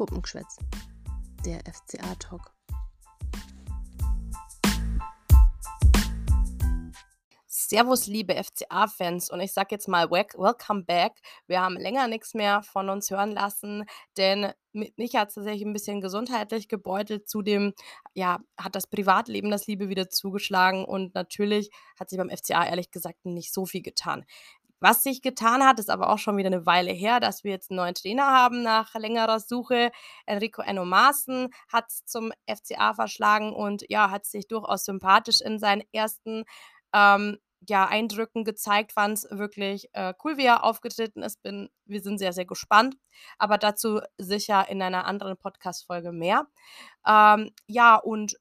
Puppengeschwätz, der FCA-Talk. Servus, liebe FCA-Fans. Und ich sage jetzt mal, welcome back. Wir haben länger nichts mehr von uns hören lassen, denn mich hat es tatsächlich ein bisschen gesundheitlich gebeutelt. Zudem ja, hat das Privatleben das Liebe wieder zugeschlagen und natürlich hat sich beim FCA ehrlich gesagt nicht so viel getan. Was sich getan hat, ist aber auch schon wieder eine Weile her, dass wir jetzt einen neuen Trainer haben nach längerer Suche. Enrico Enno Maaßen hat es zum FCA verschlagen und ja, hat sich durchaus sympathisch in seinen ersten ähm, ja, Eindrücken gezeigt, fand es wirklich, äh, cool, wie er aufgetreten ist. Bin wir sind sehr, sehr gespannt, aber dazu sicher in einer anderen Podcast-Folge mehr. Ähm, ja, und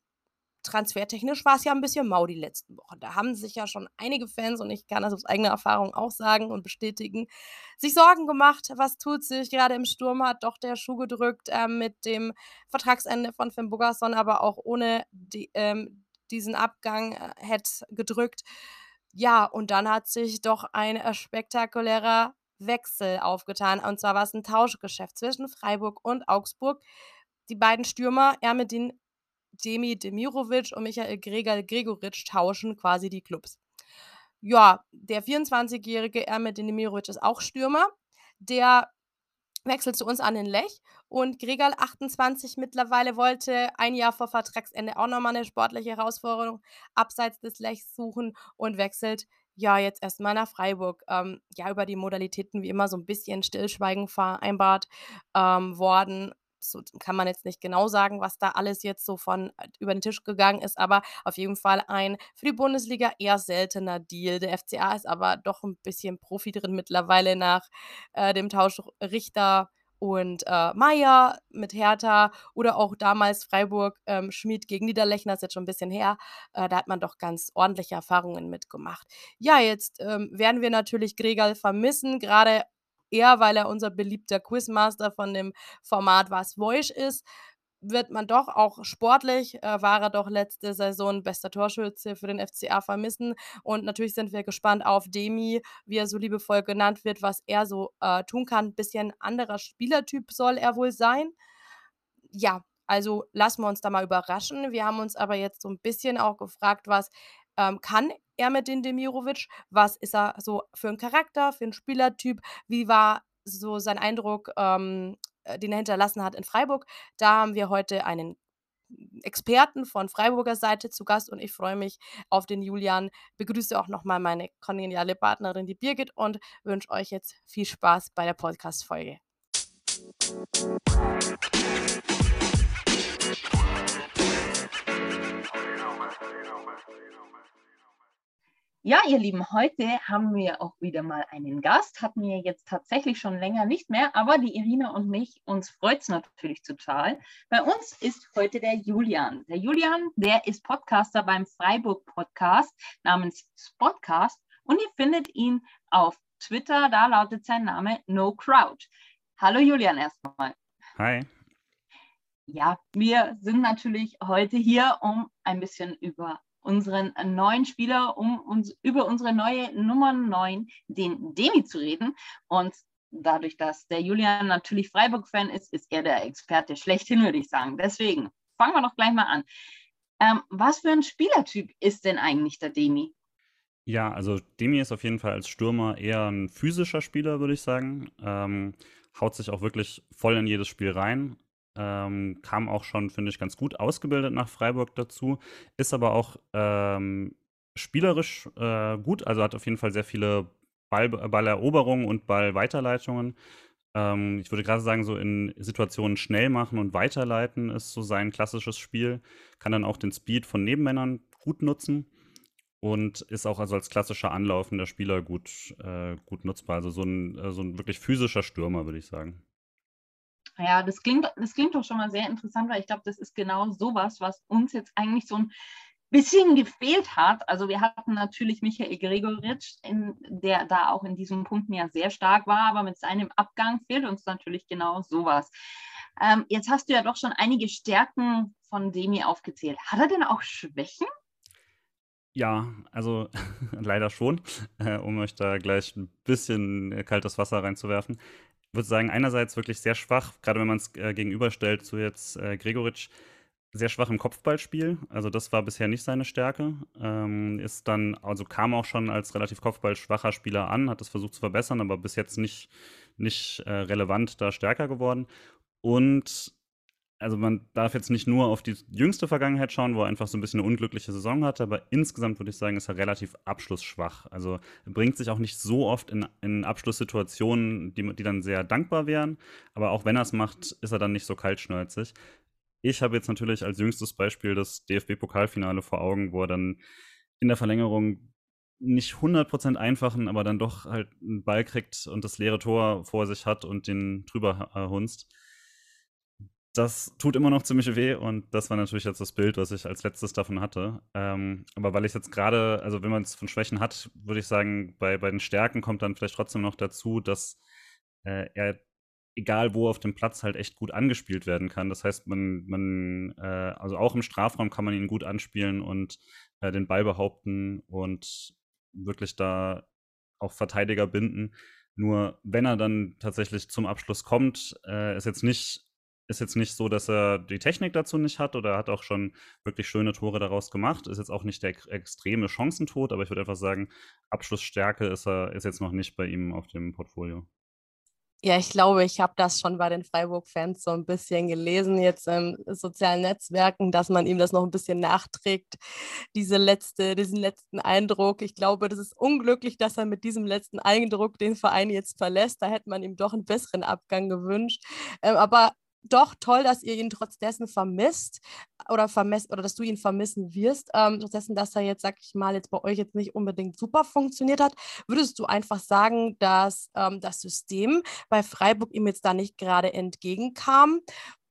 transfertechnisch war es ja ein bisschen mau die letzten Wochen. Da haben sich ja schon einige Fans, und ich kann das aus eigener Erfahrung auch sagen und bestätigen, sich Sorgen gemacht, was tut sich. Gerade im Sturm hat doch der Schuh gedrückt, äh, mit dem Vertragsende von Finn Bogason, aber auch ohne die ähm, diesen Abgang, äh, hätte gedrückt. Ja, und dann hat sich doch ein, äh, spektakulärer Wechsel aufgetan. Und zwar war es ein Tauschgeschäft zwischen Freiburg und Augsburg. Die beiden Stürmer Ermedin Demi Demirovic und Michael Gregor Gregoritsch tauschen quasi die Clubs. Ja, der 24-jährige Ermedin Demirovic ist auch Stürmer. Der wechselt zu uns an den Lech und Gregal 28 mittlerweile wollte ein Jahr vor Vertragsende auch nochmal eine sportliche Herausforderung abseits des Lechs suchen und wechselt ja jetzt erstmal nach Freiburg. Ähm, ja, über die Modalitäten wie immer so ein bisschen Stillschweigen vereinbart ähm, worden so kann man jetzt nicht genau sagen, was da alles jetzt so von äh, über den Tisch gegangen ist, aber auf jeden Fall ein für die Bundesliga eher seltener Deal. Der FCA ist aber doch ein bisschen Profi drin mittlerweile nach äh, dem Tausch Richter und äh, Meier mit Hertha oder auch damals Freiburg ähm, Schmid gegen Niederlechner, ist jetzt schon ein bisschen her. Äh, da hat man doch ganz ordentliche Erfahrungen mitgemacht. Ja, jetzt ähm, werden wir natürlich Gregal vermissen, gerade eher, weil er unser beliebter Quizmaster von dem Format Was Voice ist, wird man doch auch sportlich, äh, war er doch letzte Saison bester Torschütze für den FCA vermissen. Und natürlich sind wir gespannt auf Demi, wie er so liebevoll genannt wird, was er so äh, tun kann. Bisschen anderer Spielertyp soll er wohl sein. Ja, also lassen wir uns da mal überraschen. Wir haben uns aber jetzt so ein bisschen auch gefragt, was ähm, kann er mit den Demirovic? Was ist er so für ein Charakter, für ein Spielertyp? Wie war so sein Eindruck, ähm, äh, den er hinterlassen hat in Freiburg? Da haben wir heute einen Experten von Freiburger Seite zu Gast und ich freue mich auf den Julian. Begrüße auch nochmal meine kongeniale Partnerin, die Birgit, und wünsche euch jetzt viel Spaß bei der Podcast-Folge. Ja, ihr Lieben, heute haben wir auch wieder mal einen Gast. Hatten wir jetzt tatsächlich schon länger nicht mehr, aber die Irina und mich, uns freut es natürlich total. Bei uns ist heute der Julian. Der Julian, der ist Podcaster beim Freiburg Podcast namens Spotcast und ihr findet ihn auf Twitter, da lautet sein Name No Crowd. Hallo Julian erstmal. Hi. Ja, wir sind natürlich heute hier, um ein bisschen über unseren neuen Spieler, um uns über unsere neue Nummer 9, den Demi, zu reden. Und dadurch, dass der Julian natürlich Freiburg-Fan ist, ist er der Experte schlechthin, würde ich sagen. Deswegen fangen wir doch gleich mal an. Ähm, was für ein Spielertyp ist denn eigentlich der Demi? Ja, also Demi ist auf jeden Fall als Stürmer eher ein physischer Spieler, würde ich sagen. Ähm, haut sich auch wirklich voll in jedes Spiel rein. Ähm, kam auch schon, finde ich, ganz gut ausgebildet nach Freiburg dazu. Ist aber auch ähm, spielerisch äh, gut, also hat auf jeden Fall sehr viele Ball, Balleroberungen und Ballweiterleitungen. Ähm, ich würde gerade sagen, so in Situationen schnell machen und weiterleiten ist so sein klassisches Spiel. Kann dann auch den Speed von Nebenmännern gut nutzen und ist auch also als klassischer anlaufender Spieler gut, äh, gut nutzbar. Also so ein, äh, so ein wirklich physischer Stürmer, würde ich sagen. Ja, das klingt, das klingt doch schon mal sehr interessant, weil ich glaube, das ist genau sowas, was uns jetzt eigentlich so ein bisschen gefehlt hat. Also wir hatten natürlich Michael Gregoritsch, in, der da auch in diesem Punkt ja sehr stark war, aber mit seinem Abgang fehlt uns natürlich genau sowas. Ähm, jetzt hast du ja doch schon einige Stärken von Demi aufgezählt. Hat er denn auch Schwächen? Ja, also leider schon, äh, um euch da gleich ein bisschen kaltes Wasser reinzuwerfen. Würde sagen, einerseits wirklich sehr schwach, gerade wenn man es äh, gegenüberstellt zu jetzt äh, Gregoritsch, sehr schwach im Kopfballspiel. Also das war bisher nicht seine Stärke. Ähm, ist dann, also kam auch schon als relativ kopfballschwacher Spieler an, hat es versucht zu verbessern, aber bis jetzt nicht, nicht äh, relevant da stärker geworden. Und also man darf jetzt nicht nur auf die jüngste Vergangenheit schauen, wo er einfach so ein bisschen eine unglückliche Saison hatte, aber insgesamt würde ich sagen, ist er relativ abschlussschwach. Also er bringt sich auch nicht so oft in, in Abschlusssituationen, die, die dann sehr dankbar wären, aber auch wenn er es macht, ist er dann nicht so kaltschnäuzig. Ich habe jetzt natürlich als jüngstes Beispiel das DFB-Pokalfinale vor Augen, wo er dann in der Verlängerung nicht 100% einfachen, aber dann doch halt einen Ball kriegt und das leere Tor vor sich hat und den drüber äh, hunzt das tut immer noch ziemlich weh und das war natürlich jetzt das Bild, was ich als letztes davon hatte. Ähm, aber weil ich jetzt gerade, also wenn man es von Schwächen hat, würde ich sagen, bei, bei den Stärken kommt dann vielleicht trotzdem noch dazu, dass äh, er, egal wo auf dem Platz, halt echt gut angespielt werden kann. Das heißt, man, man äh, also auch im Strafraum kann man ihn gut anspielen und äh, den Ball behaupten und wirklich da auch Verteidiger binden. Nur wenn er dann tatsächlich zum Abschluss kommt, äh, ist jetzt nicht ist jetzt nicht so, dass er die Technik dazu nicht hat oder hat auch schon wirklich schöne Tore daraus gemacht. Ist jetzt auch nicht der extreme Chancentod, aber ich würde einfach sagen, Abschlussstärke ist er ist jetzt noch nicht bei ihm auf dem Portfolio. Ja, ich glaube, ich habe das schon bei den Freiburg-Fans so ein bisschen gelesen, jetzt in sozialen Netzwerken, dass man ihm das noch ein bisschen nachträgt, diese letzte, diesen letzten Eindruck. Ich glaube, das ist unglücklich, dass er mit diesem letzten Eindruck den Verein jetzt verlässt. Da hätte man ihm doch einen besseren Abgang gewünscht. Ähm, aber doch toll, dass ihr ihn trotz dessen vermisst oder vermisst oder dass du ihn vermissen wirst, ähm, trotz dessen, dass er jetzt, sag ich mal, jetzt bei euch jetzt nicht unbedingt super funktioniert hat. Würdest du einfach sagen, dass ähm, das System bei Freiburg ihm jetzt da nicht gerade entgegenkam?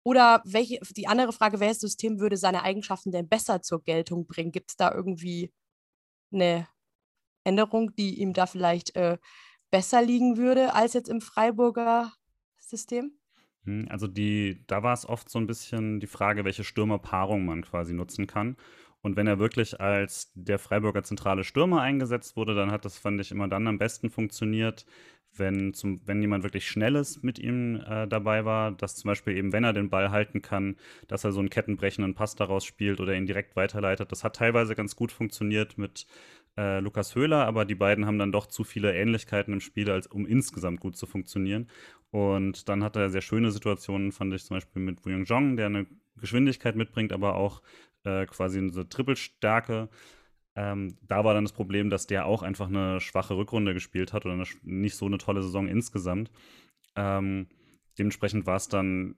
Oder welche, die andere Frage, welches System würde seine Eigenschaften denn besser zur Geltung bringen? Gibt es da irgendwie eine Änderung, die ihm da vielleicht äh, besser liegen würde als jetzt im Freiburger System? Hm, also die da war es oft so ein bisschen die Frage, welche Stürmerpaarung man quasi nutzen kann. Und wenn er wirklich als der Freiburger zentrale Stürmer eingesetzt wurde, dann hat das, fand ich, immer dann am besten funktioniert, wenn, zum, wenn jemand wirklich Schnelles mit ihm äh, dabei war, dass zum Beispiel eben, wenn er den Ball halten kann, dass er so einen kettenbrechenden Pass daraus spielt oder ihn direkt weiterleitet. Das hat teilweise ganz gut funktioniert mit äh, Lukas Höhler, aber die beiden haben dann doch zu viele Ähnlichkeiten im Spiel, als um insgesamt gut zu funktionieren. Und dann hat er sehr schöne Situationen, fand ich zum Beispiel mit Wu Jong, der eine Geschwindigkeit mitbringt, aber auch äh, quasi eine Trippelstärke. Ähm, da war dann das Problem, dass der auch einfach eine schwache Rückrunde gespielt hat oder eine, nicht so eine tolle Saison insgesamt. Ähm, dementsprechend war es dann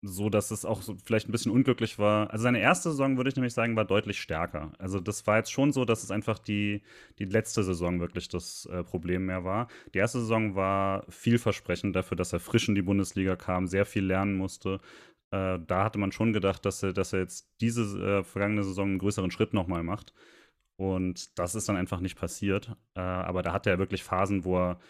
so, dass es auch so vielleicht ein bisschen unglücklich war. Also seine erste Saison, würde ich nämlich sagen, war deutlich stärker. Also das war jetzt schon so, dass es einfach die, die letzte Saison wirklich das äh, Problem mehr war. Die erste Saison war vielversprechend dafür, dass er frisch in die Bundesliga kam, sehr viel lernen musste. Äh, da hatte man schon gedacht, dass er, dass er jetzt diese äh, vergangene Saison einen größeren Schritt nochmal macht. Und das ist dann einfach nicht passiert. Äh, aber da hatte er wirklich Phasen, wo er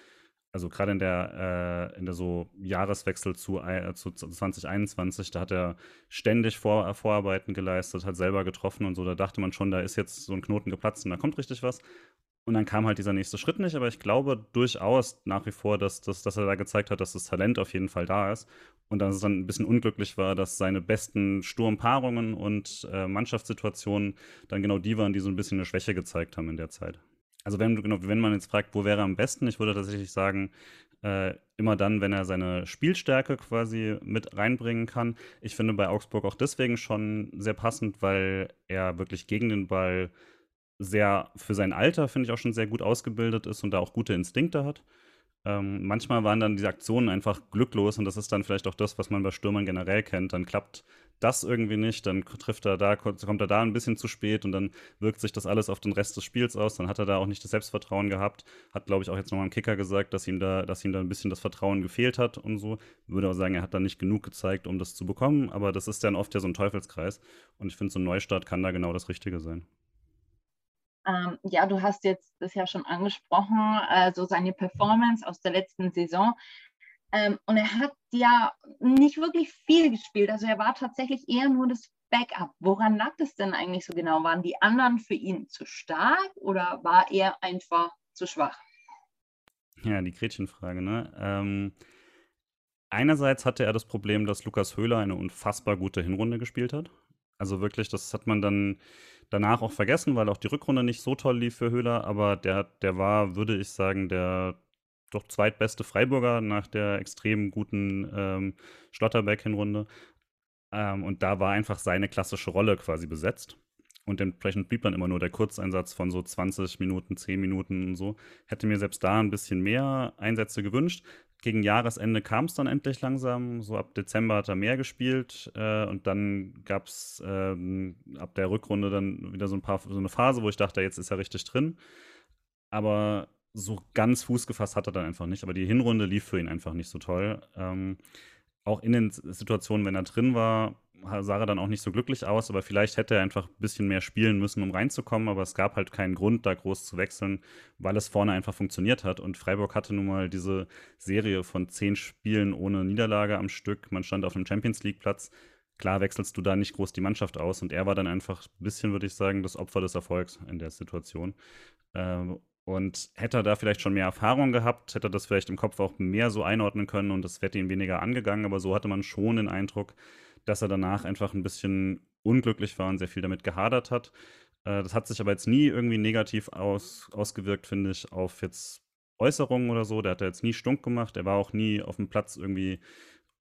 also gerade in der, äh, in der so Jahreswechsel zu, äh, zu 2021, da hat er ständig Vor Vorarbeiten geleistet, hat selber getroffen und so. Da dachte man schon, da ist jetzt so ein Knoten geplatzt und da kommt richtig was. Und dann kam halt dieser nächste Schritt nicht, aber ich glaube durchaus nach wie vor, dass, dass, dass er da gezeigt hat, dass das Talent auf jeden Fall da ist. Und dass es dann ein bisschen unglücklich war, dass seine besten Sturmpaarungen und äh, Mannschaftssituationen dann genau die waren, die so ein bisschen eine Schwäche gezeigt haben in der Zeit. Also wenn, genau, wenn man jetzt fragt, wo wäre er am besten, ich würde tatsächlich sagen, äh, immer dann, wenn er seine Spielstärke quasi mit reinbringen kann. Ich finde bei Augsburg auch deswegen schon sehr passend, weil er wirklich gegen den Ball sehr, für sein Alter, finde ich, auch schon sehr gut ausgebildet ist und da auch gute Instinkte hat. Ähm, manchmal waren dann diese Aktionen einfach glücklos und das ist dann vielleicht auch das, was man bei Stürmern generell kennt. Dann klappt das irgendwie nicht, dann trifft er da, kommt er da ein bisschen zu spät und dann wirkt sich das alles auf den Rest des Spiels aus. Dann hat er da auch nicht das Selbstvertrauen gehabt. Hat, glaube ich, auch jetzt nochmal im Kicker gesagt, dass ihm da, dass ihm da ein bisschen das Vertrauen gefehlt hat und so. Würde auch sagen, er hat da nicht genug gezeigt, um das zu bekommen, aber das ist dann oft ja so ein Teufelskreis. Und ich finde, so ein Neustart kann da genau das Richtige sein. Ähm, ja, du hast jetzt das ja schon angesprochen, also seine Performance aus der letzten Saison. Ähm, und er hat ja nicht wirklich viel gespielt. Also er war tatsächlich eher nur das Backup. Woran lag das denn eigentlich so genau? Waren die anderen für ihn zu stark oder war er einfach zu schwach? Ja, die Gretchenfrage, ne? Ähm, Einerseits hatte er das Problem, dass Lukas Höhler eine unfassbar gute Hinrunde gespielt hat. Also wirklich, das hat man dann danach auch vergessen, weil auch die Rückrunde nicht so toll lief für Höhler, aber der, der war, würde ich sagen, der doch zweitbeste Freiburger nach der extrem guten ähm, Schlotterbeck-Hinrunde. Ähm, und da war einfach seine klassische Rolle quasi besetzt. Und entsprechend blieb dann immer nur der Kurzeinsatz von so 20 Minuten, 10 Minuten und so. Hätte mir selbst da ein bisschen mehr Einsätze gewünscht. Gegen Jahresende kam es dann endlich langsam. So ab Dezember hat er mehr gespielt. Äh, und dann gab es ähm, ab der Rückrunde dann wieder so ein paar so eine Phase, wo ich dachte, jetzt ist er richtig drin. Aber so ganz Fuß gefasst hat er dann einfach nicht. Aber die Hinrunde lief für ihn einfach nicht so toll. Ähm, auch in den Situationen, wenn er drin war, sah er dann auch nicht so glücklich aus, aber vielleicht hätte er einfach ein bisschen mehr spielen müssen, um reinzukommen, aber es gab halt keinen Grund, da groß zu wechseln, weil es vorne einfach funktioniert hat. Und Freiburg hatte nun mal diese Serie von zehn Spielen ohne Niederlage am Stück. Man stand auf einem Champions League-Platz. Klar wechselst du da nicht groß die Mannschaft aus und er war dann einfach ein bisschen, würde ich sagen, das Opfer des Erfolgs in der Situation. Ähm, und hätte er da vielleicht schon mehr Erfahrung gehabt, hätte er das vielleicht im Kopf auch mehr so einordnen können und das wäre ihm weniger angegangen. Aber so hatte man schon den Eindruck, dass er danach einfach ein bisschen unglücklich war und sehr viel damit gehadert hat. Äh, das hat sich aber jetzt nie irgendwie negativ aus, ausgewirkt, finde ich, auf jetzt Äußerungen oder so. Der hat da jetzt nie stunk gemacht. Er war auch nie auf dem Platz irgendwie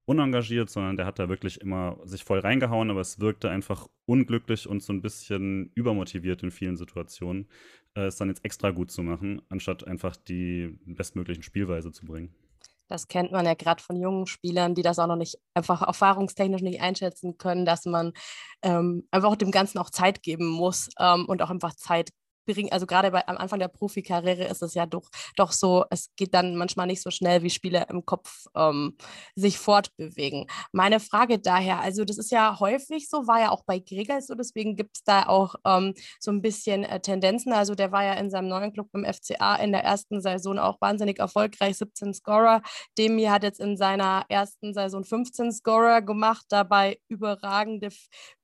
unengagiert, sondern der hat da wirklich immer sich voll reingehauen, aber es wirkte einfach unglücklich und so ein bisschen übermotiviert in vielen Situationen, äh, es dann jetzt extra gut zu machen, anstatt einfach die bestmöglichen Spielweise zu bringen. Das kennt man ja gerade von jungen Spielern, die das auch noch nicht einfach erfahrungstechnisch nicht einschätzen können, dass man ähm, einfach dem Ganzen auch Zeit geben muss ähm, und auch einfach Zeit bringen, also gerade bei, am Anfang der Profikarriere ist es ja doch, doch so, es geht dann manchmal nicht so schnell, wie Spieler im Kopf ähm, sich fortbewegen. Meine Frage daher, also das ist ja häufig so, war ja auch bei Gregor so, deswegen gibt es da auch ähm, so ein bisschen äh, Tendenzen. Also der war ja in seinem neuen Club im FCA in der ersten Saison auch wahnsinnig erfolgreich, 17 Scorer. Demi hat jetzt in seiner ersten Saison 15 Scorer gemacht, dabei überragende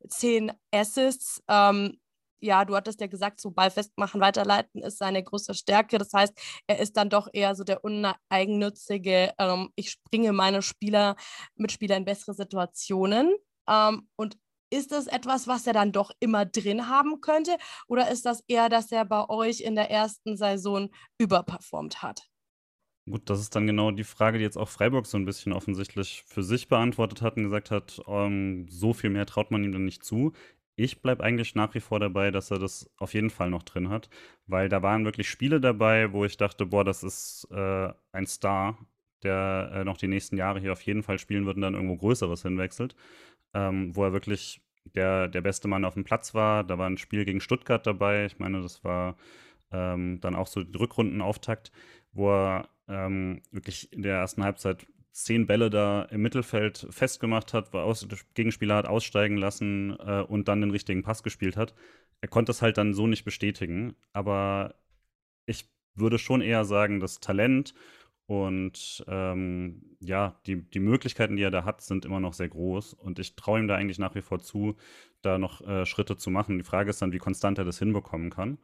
10 Assists. Ähm, ja, du hattest ja gesagt, so Ball festmachen, weiterleiten ist seine größte Stärke. Das heißt, er ist dann doch eher so der uneigennützige, ähm, ich springe meine Spieler, Mitspieler in bessere Situationen. Ähm, und ist das etwas, was er dann doch immer drin haben könnte? Oder ist das eher, dass er bei euch in der ersten Saison überperformt hat? Gut, das ist dann genau die Frage, die jetzt auch Freiburg so ein bisschen offensichtlich für sich beantwortet hat und gesagt hat, ähm, so viel mehr traut man ihm dann nicht zu. Ich bleibe eigentlich nach wie vor dabei, dass er das auf jeden Fall noch drin hat, weil da waren wirklich Spiele dabei, wo ich dachte, boah, das ist äh, ein Star, der äh, noch die nächsten Jahre hier auf jeden Fall spielen wird und dann irgendwo Größeres hinwechselt, ähm, wo er wirklich der, der beste Mann auf dem Platz war. Da war ein Spiel gegen Stuttgart dabei. Ich meine, das war ähm, dann auch so Rückrundenauftakt, wo er ähm, wirklich in der ersten Halbzeit zehn Bälle da im Mittelfeld festgemacht hat, wo aus, Gegenspieler hat aussteigen lassen äh, und dann den richtigen Pass gespielt hat. Er konnte es halt dann so nicht bestätigen, aber ich würde schon eher sagen, das Talent und ähm, ja, die, die Möglichkeiten, die er da hat, sind immer noch sehr groß. Und ich traue ihm da eigentlich nach wie vor zu, da noch äh, Schritte zu machen. Die Frage ist dann, wie konstant er das hinbekommen kann.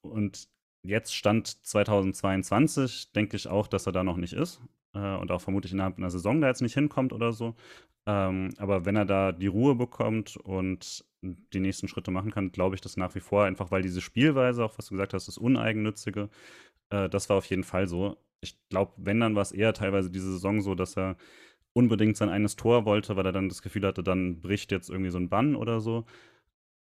Und jetzt Stand 2022 denke ich auch, dass er da noch nicht ist äh, und auch vermutlich innerhalb einer Saison da jetzt nicht hinkommt oder so. Ähm, aber wenn er da die Ruhe bekommt und die nächsten Schritte machen kann, glaube ich das nach wie vor, einfach weil diese Spielweise, auch was du gesagt hast, das Uneigennützige, äh, das war auf jeden Fall so. Ich glaube, wenn, dann war es eher teilweise diese Saison so, dass er unbedingt sein eines Tor wollte, weil er dann das Gefühl hatte, dann bricht jetzt irgendwie so ein Bann oder so.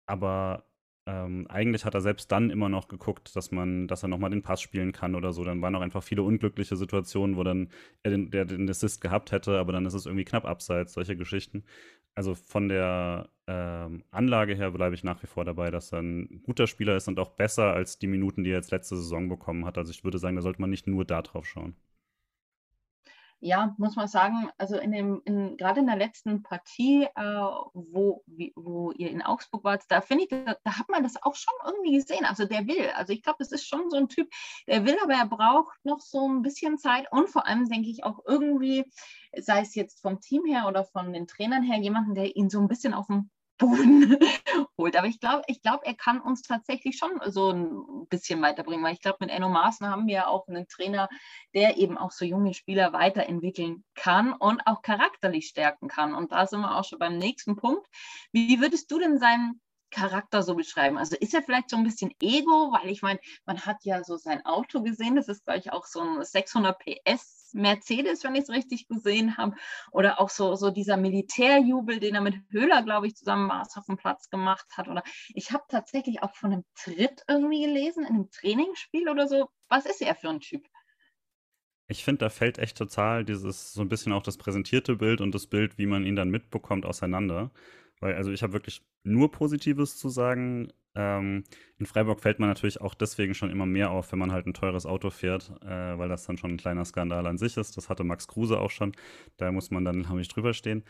Aber ähm, eigentlich hat er selbst dann immer noch geguckt, dass man, dass er nochmal den Pass spielen kann oder so. Dann waren auch einfach viele unglückliche Situationen, wo dann er den, der den Assist gehabt hätte, aber dann ist es irgendwie knapp abseits, solche Geschichten. Also von der ähm, Anlage her bleibe ich nach wie vor dabei, dass er ein guter Spieler ist und auch besser als die Minuten, die er jetzt letzte Saison bekommen hat. Also ich würde sagen, da sollte man nicht nur da drauf schauen ja, muss man sagen, also in dem, in, gerade in der letzten Partie, äh, wo, wie, wo ihr in Augsburg wart, da finde ich, da, da, hat man das auch schon irgendwie gesehen. Also der will. Also ich glaube, das ist schon so ein Typ, der will, aber er braucht noch so ein bisschen Zeit und vor allem denke ich auch irgendwie, sei es jetzt vom Team her oder von den Trainern her, jemanden, der ihn so ein bisschen auf dem Boden holt. Aber ich glaube, ich glaube, er kann uns tatsächlich schon so ein bisschen weiterbringen, weil ich glaube, mit Enno Maaßen haben wir auch einen Trainer, der eben auch so junge Spieler weiterentwickeln kann und auch charakterlich stärken kann. Und da sind wir auch schon beim nächsten Punkt. Wie würdest du denn seinen Charakter so beschreiben? Also ist er vielleicht so ein bisschen Ego, weil ich meine, man hat ja so sein Auto gesehen, das ist gleich auch so ein 600 PS Mercedes, wenn ich es richtig gesehen habe, oder auch so, so dieser Militärjubel, den er mit Höhler, glaube ich, zusammen auf dem Platz gemacht hat. Oder ich habe tatsächlich auch von einem Tritt irgendwie gelesen, in einem Trainingsspiel oder so. Was ist er für ein Typ? Ich finde, da fällt echt total dieses so ein bisschen auch das präsentierte Bild und das Bild, wie man ihn dann mitbekommt, auseinander. Weil, also ich habe wirklich nur Positives zu sagen. Ähm, in Freiburg fällt man natürlich auch deswegen schon immer mehr auf, wenn man halt ein teures Auto fährt, äh, weil das dann schon ein kleiner Skandal an sich ist. Das hatte Max Kruse auch schon. Da muss man dann, glaube ich, drüber stehen.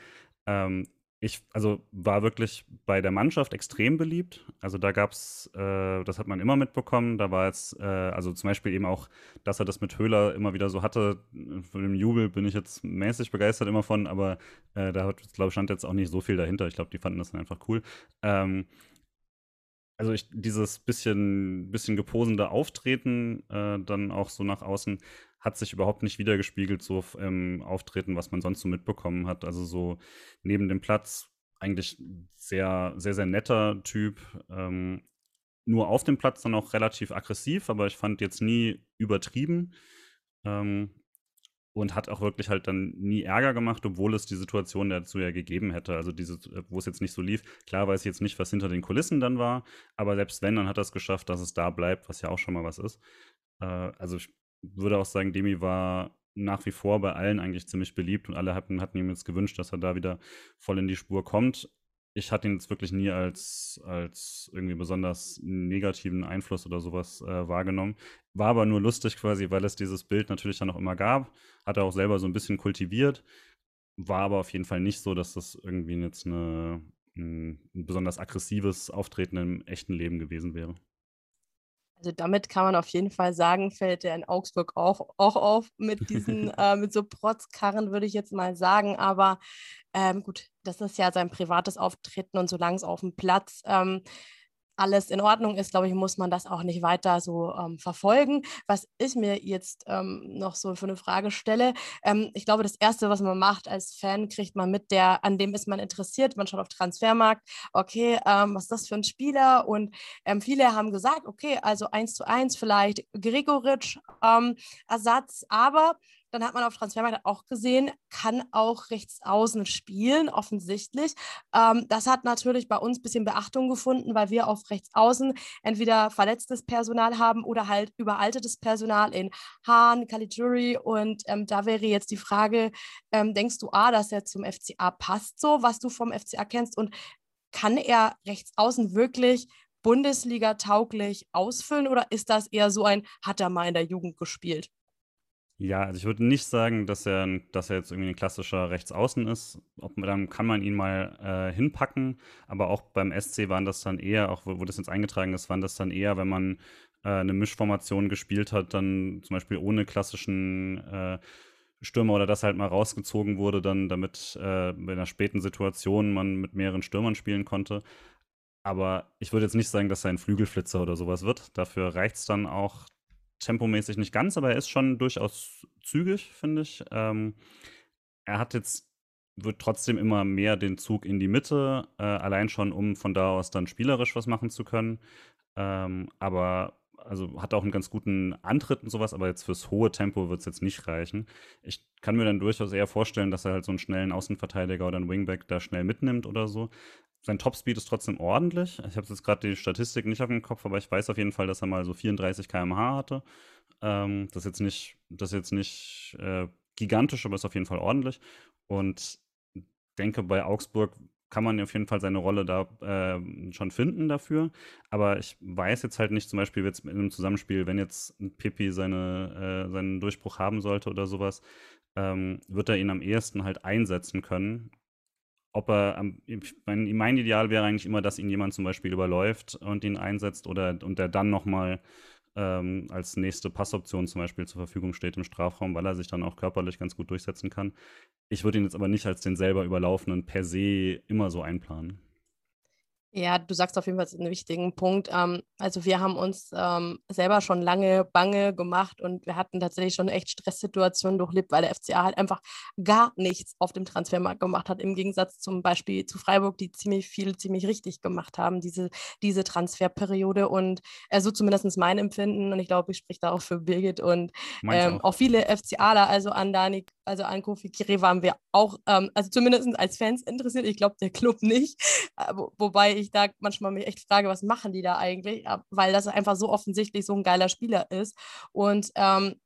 Ähm, ich, also war wirklich bei der Mannschaft extrem beliebt. Also da gab es, äh, das hat man immer mitbekommen. Da war jetzt, äh, also zum Beispiel eben auch, dass er das mit Höhler immer wieder so hatte. Von dem Jubel bin ich jetzt mäßig begeistert immer von, aber äh, da glaube stand jetzt auch nicht so viel dahinter. Ich glaube, die fanden das dann einfach cool. Ähm, also ich, dieses bisschen, bisschen geposende Auftreten äh, dann auch so nach außen hat sich überhaupt nicht wiedergespiegelt, so im Auftreten, was man sonst so mitbekommen hat. Also so neben dem Platz eigentlich sehr, sehr, sehr netter Typ. Ähm, nur auf dem Platz dann auch relativ aggressiv, aber ich fand jetzt nie übertrieben. Ähm, und hat auch wirklich halt dann nie Ärger gemacht, obwohl es die Situation dazu ja gegeben hätte. Also diese, wo es jetzt nicht so lief. Klar weiß ich jetzt nicht, was hinter den Kulissen dann war, aber selbst wenn, dann hat er es geschafft, dass es da bleibt, was ja auch schon mal was ist. Äh, also ich würde auch sagen, Demi war nach wie vor bei allen eigentlich ziemlich beliebt und alle hatten, hatten ihm jetzt gewünscht, dass er da wieder voll in die Spur kommt ich hatte ihn jetzt wirklich nie als, als irgendwie besonders negativen Einfluss oder sowas äh, wahrgenommen. War aber nur lustig quasi, weil es dieses Bild natürlich dann auch immer gab. Hat er auch selber so ein bisschen kultiviert. War aber auf jeden Fall nicht so, dass das irgendwie jetzt eine, ein, besonders aggressives Auftreten im echten Leben gewesen wäre. Also damit kann man auf jeden Fall sagen, fällt er in Augsburg auch, auch auf mit diesen, äh, mit so Protzkarren, würde ich jetzt mal sagen. Aber ähm, gut, das ist ja sein privates Auftreten und solange es auf dem Platz ähm, alles in Ordnung ist, glaube ich, muss man das auch nicht weiter so ähm, verfolgen. Was ich mir jetzt ähm, noch so für eine Frage stelle, ähm, ich glaube, das Erste, was man macht als Fan, kriegt man mit, der, an dem ist man interessiert. Man schaut auf Transfermarkt, okay, ähm, was ist das für ein Spieler? Und ähm, viele haben gesagt, okay, also eins zu eins vielleicht Gregoritsch ähm, Ersatz, aber dann hat man auf Transfermarkt auch gesehen, kann auch rechts außen spielen, offensichtlich. Ähm, das hat natürlich bei uns ein bisschen Beachtung gefunden, weil wir auf rechts außen entweder verletztes Personal haben oder halt überaltetes Personal in Hahn, Caligiuri. Und ähm, da wäre jetzt die Frage, ähm, denkst du, A, dass er zum FCA passt, so was du vom FCA kennst? Und kann er rechts außen wirklich Bundesliga tauglich ausfüllen oder ist das eher so ein, hat er mal in der Jugend gespielt? Ja, also ich würde nicht sagen, dass er, dass er jetzt irgendwie ein klassischer Rechtsaußen ist. Ob, dann kann man ihn mal äh, hinpacken, aber auch beim SC waren das dann eher, auch wo, wo das jetzt eingetragen ist, waren das dann eher, wenn man äh, eine Mischformation gespielt hat, dann zum Beispiel ohne klassischen äh, Stürmer oder das halt mal rausgezogen wurde, dann damit äh, in einer späten Situation man mit mehreren Stürmern spielen konnte. Aber ich würde jetzt nicht sagen, dass er ein Flügelflitzer oder sowas wird. Dafür reicht es dann auch tempomäßig nicht ganz, aber er ist schon durchaus zügig, finde ich. Ähm, er hat jetzt, wird trotzdem immer mehr den Zug in die Mitte, äh, allein schon, um von da aus dann spielerisch was machen zu können. Ähm, aber also hat auch einen ganz guten Antritt und sowas, aber jetzt fürs hohe Tempo wird es jetzt nicht reichen. Ich kann mir dann durchaus eher vorstellen, dass er halt so einen schnellen Außenverteidiger oder einen Wingback da schnell mitnimmt oder so sein Topspeed ist trotzdem ordentlich. Ich habe jetzt gerade die Statistik nicht auf dem Kopf, aber ich weiß auf jeden Fall, dass er mal so 34 km/h hatte. Ähm, das ist jetzt nicht, das jetzt nicht äh, gigantisch, aber ist auf jeden Fall ordentlich. Und denke, bei Augsburg kann man auf jeden Fall seine Rolle da äh, schon finden dafür. Aber ich weiß jetzt halt nicht, zum Beispiel jetzt in einem Zusammenspiel, wenn jetzt Pippi seine, äh, seinen Durchbruch haben sollte oder sowas, ähm, wird er ihn am ehesten halt einsetzen können ob er, mein, mein Ideal wäre eigentlich immer, dass ihn jemand zum Beispiel überläuft und ihn einsetzt oder und der dann nochmal ähm, als nächste Passoption zum Beispiel zur Verfügung steht im Strafraum, weil er sich dann auch körperlich ganz gut durchsetzen kann. Ich würde ihn jetzt aber nicht als den selber überlaufenden per se immer so einplanen. Ja, du sagst auf jeden Fall einen wichtigen Punkt. Ähm, also wir haben uns ähm, selber schon lange bange gemacht und wir hatten tatsächlich schon echt Stresssituationen durchlebt, weil der FCA halt einfach gar nichts auf dem Transfermarkt gemacht hat, im Gegensatz zum Beispiel zu Freiburg, die ziemlich viel, ziemlich richtig gemacht haben, diese, diese Transferperiode. Und äh, so zumindest mein Empfinden, und ich glaube, ich spreche da auch für Birgit und ähm, auch. auch. viele FCAler, also an Dani, also an Kofi Kiri waren wir auch, ähm, also zumindest als Fans interessiert. Ich glaube, der Club nicht. Äh, wo, wobei ich da manchmal mich echt frage, was machen die da eigentlich? Weil das einfach so offensichtlich so ein geiler Spieler ist. Und ähm,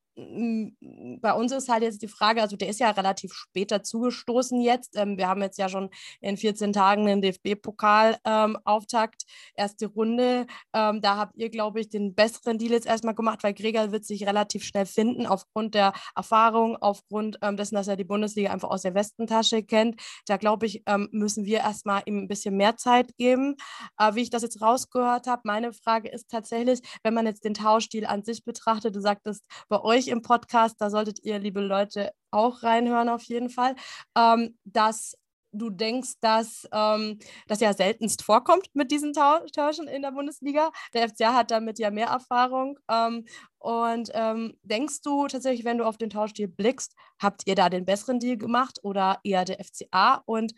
bei uns ist halt jetzt die Frage, also der ist ja relativ spät dazugestoßen jetzt. Ähm, wir haben jetzt ja schon in 14 Tagen den DFB-Pokal-Auftakt, ähm, erste Runde. Ähm, da habt ihr, glaube ich, den besseren Deal jetzt erstmal gemacht, weil Gregor wird sich relativ schnell finden, aufgrund der Erfahrung, aufgrund ähm, dessen, dass er die Bundesliga einfach aus der Westentasche kennt. Da, glaube ich, ähm, müssen wir erstmal ihm ein bisschen mehr Zeit geben. Äh, wie ich das jetzt rausgehört habe, meine Frage ist tatsächlich, wenn man jetzt den Tauschdeal an sich betrachtet, du sagtest, bei euch im Podcast, da solltet ihr, liebe Leute, auch reinhören auf jeden Fall, ähm, dass du denkst, dass ähm, das ja seltenst vorkommt mit diesen Tauschen in der Bundesliga. Der FCA hat damit ja mehr Erfahrung. Ähm, und ähm, denkst du tatsächlich, wenn du auf den Tauschdeal blickst, habt ihr da den besseren Deal gemacht oder eher der FCA? Und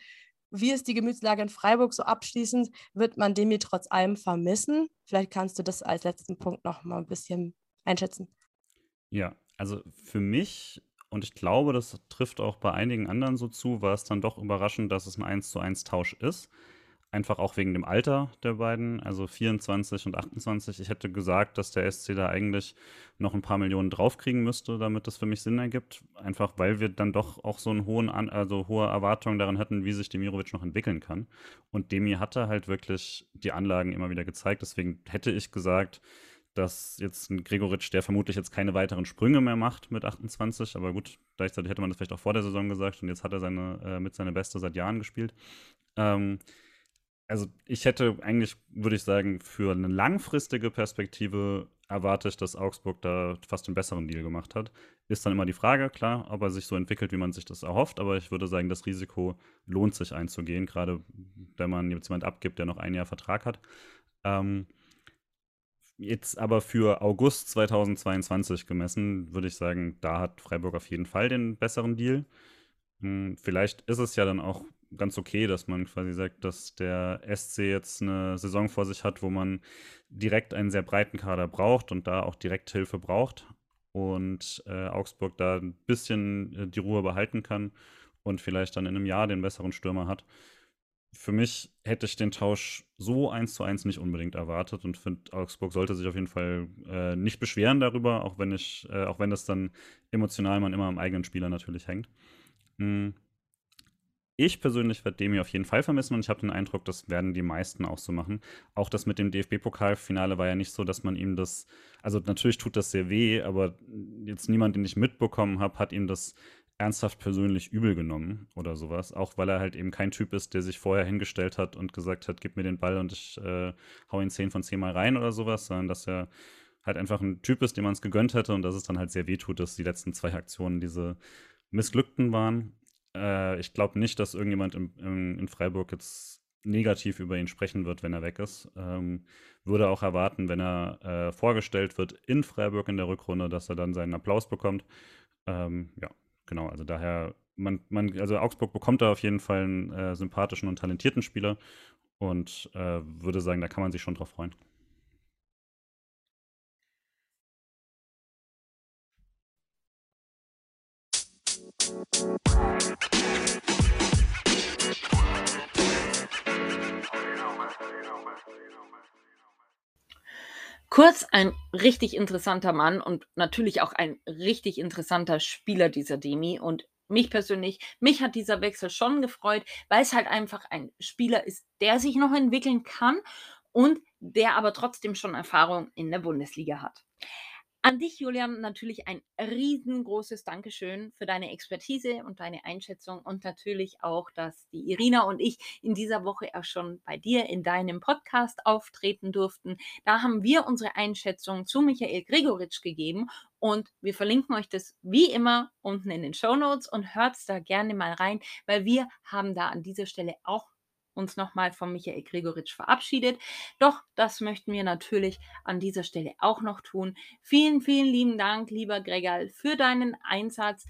wie ist die Gemütslage in Freiburg so abschließend? Wird man Demi trotz allem vermissen? Vielleicht kannst du das als letzten Punkt noch mal ein bisschen einschätzen. Ja, also für mich, und ich glaube, das trifft auch bei einigen anderen so zu, war es dann doch überraschend, dass es ein 1 zu 1 Tausch ist. Einfach auch wegen dem Alter der beiden, also 24 und 28. Ich hätte gesagt, dass der SC da eigentlich noch ein paar Millionen draufkriegen müsste, damit das für mich Sinn ergibt. Einfach weil wir dann doch auch so einen hohen, An also hohe Erwartungen daran hatten, wie sich Demirovic noch entwickeln kann. Und Demi hatte halt wirklich die Anlagen immer wieder gezeigt. Deswegen hätte ich gesagt, dass jetzt ein Gregoritsch, der vermutlich jetzt keine weiteren Sprünge mehr macht mit 28, aber gut, gleichzeitig hätte man das vielleicht auch vor der Saison gesagt und jetzt hat er seine, äh, mit seiner Beste seit Jahren gespielt. Ähm, also ich hätte eigentlich, würde ich sagen, für eine langfristige Perspektive erwartet, dass Augsburg da fast einen besseren Deal gemacht hat. Ist dann immer die Frage, klar, ob er sich so entwickelt, wie man sich das erhofft, aber ich würde sagen, das Risiko lohnt sich einzugehen, gerade wenn man jetzt jemand abgibt, der noch ein Jahr Vertrag hat. Ähm, Jetzt aber für August 2022 gemessen, würde ich sagen, da hat Freiburg auf jeden Fall den besseren Deal. Hm, vielleicht ist es ja dann auch ganz okay, dass man quasi sagt, dass der SC jetzt eine Saison vor sich hat, wo man direkt einen sehr breiten Kader braucht und da auch direkt Hilfe braucht und äh, Augsburg da ein bisschen äh, die Ruhe behalten kann und vielleicht dann in einem Jahr den besseren Stürmer hat für mich hätte ich den Tausch so eins zu eins nicht unbedingt erwartet und finde, Augsburg sollte sich auf jeden Fall äh, nicht beschweren darüber, auch wenn ich, äh, auch wenn das dann emotional man immer am eigenen Spieler natürlich hängt. Mhm. Ich persönlich werde Demi auf jeden Fall vermissen und ich habe den Eindruck, das werden die meisten auch so machen. Auch das mit dem DFB-Pokalfinale war ja nicht so, dass man ihm das, also natürlich tut das sehr weh, aber jetzt niemand, den ich mitbekommen habe, hat ihm das ernsthaft persönlich übel genommen oder sowas. Auch weil er halt eben kein Typ ist, der sich vorher hingestellt hat und gesagt hat, gib mir den Ball und ich äh, hau ihn 10 von 10 Mal rein oder sowas, sondern dass er halt einfach ein Typ ist, dem man es gegönnt hätte und dass es dann halt sehr weh tut, dass die letzten zwei Aktionen diese missglückten waren. Äh, ich glaube nicht, dass irgendjemand in, in, in, Freiburg jetzt negativ über ihn sprechen wird, wenn er weg ist. Ähm, würde auch erwarten, wenn er äh, vorgestellt wird in Freiburg in der Rückrunde, dass er dann seinen Applaus bekommt. Ähm, ja, genau, also daher, man, man, also Augsburg bekommt da auf jeden Fall einen äh, sympathischen und talentierten Spieler und äh, würde sagen, da kann man sich schon drauf freuen. Kurz ein richtig interessanter Mann und natürlich auch ein richtig interessanter Spieler dieser Demi. Und mich persönlich, mich hat dieser Wechsel schon gefreut, weil es halt einfach ein Spieler ist, der sich noch entwickeln kann und der aber trotzdem schon Erfahrung in der Bundesliga hat. An dich, Julian, natürlich ein riesengroßes Dankeschön für deine Expertise und deine Einschätzung und natürlich auch, dass die Irina und ich in dieser Woche auch schon bei dir in deinem Podcast auftreten durften. Da haben wir unsere Einschätzung zu Michael Gregoritsch gegeben und wir verlinken euch das wie immer unten in den Show Notes und hört da gerne mal rein, weil wir haben da an dieser Stelle auch uns nochmal von Michael Gregoritsch verabschiedet. Doch das möchten wir natürlich an dieser Stelle auch noch tun. Vielen, vielen lieben Dank, lieber Gregal, für deinen Einsatz.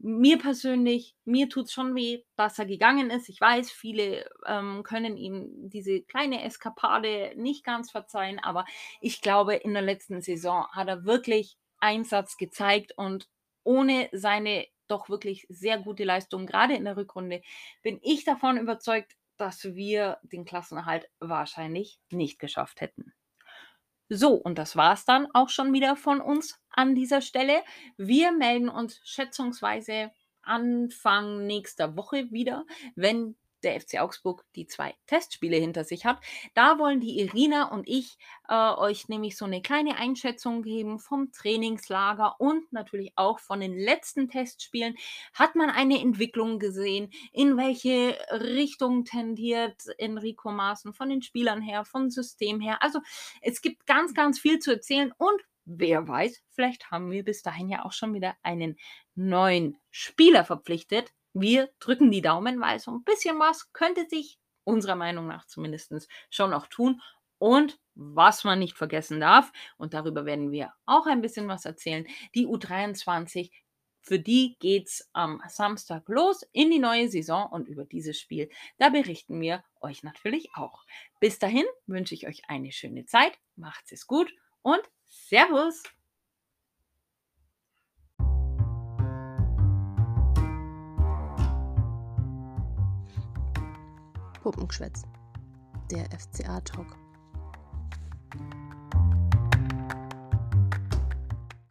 Mir persönlich, mir tut es schon weh, dass er gegangen ist. Ich weiß, viele ähm, können ihm diese kleine Eskapade nicht ganz verzeihen, aber ich glaube, in der letzten Saison hat er wirklich Einsatz gezeigt und ohne seine doch wirklich sehr gute Leistung, gerade in der Rückrunde, bin ich davon überzeugt, dass wir den Klassenerhalt wahrscheinlich nicht geschafft hätten. So, und das war es dann auch schon wieder von uns an dieser Stelle. Wir melden uns schätzungsweise Anfang nächster Woche wieder, wenn der FC Augsburg die zwei Testspiele hinter sich hat. Da wollen die Irina und ich äh, euch nämlich so eine kleine Einschätzung geben vom Trainingslager und natürlich auch von den letzten Testspielen. Hat man eine Entwicklung gesehen? In welche Richtung tendiert Enrico Maaßen von den Spielern her, vom System her? Also es gibt ganz, ganz viel zu erzählen und wer weiß, vielleicht haben wir bis dahin ja auch schon wieder einen neuen Spieler verpflichtet, wir drücken die Daumen, weil so ein bisschen was könnte sich unserer Meinung nach zumindest schon noch tun. Und was man nicht vergessen darf, und darüber werden wir auch ein bisschen was erzählen, die U23, für die geht es am Samstag los in die neue Saison und über dieses Spiel, da berichten wir euch natürlich auch. Bis dahin wünsche ich euch eine schöne Zeit, macht es gut und Servus! Puppengeschwätz. Der FCA-Talk.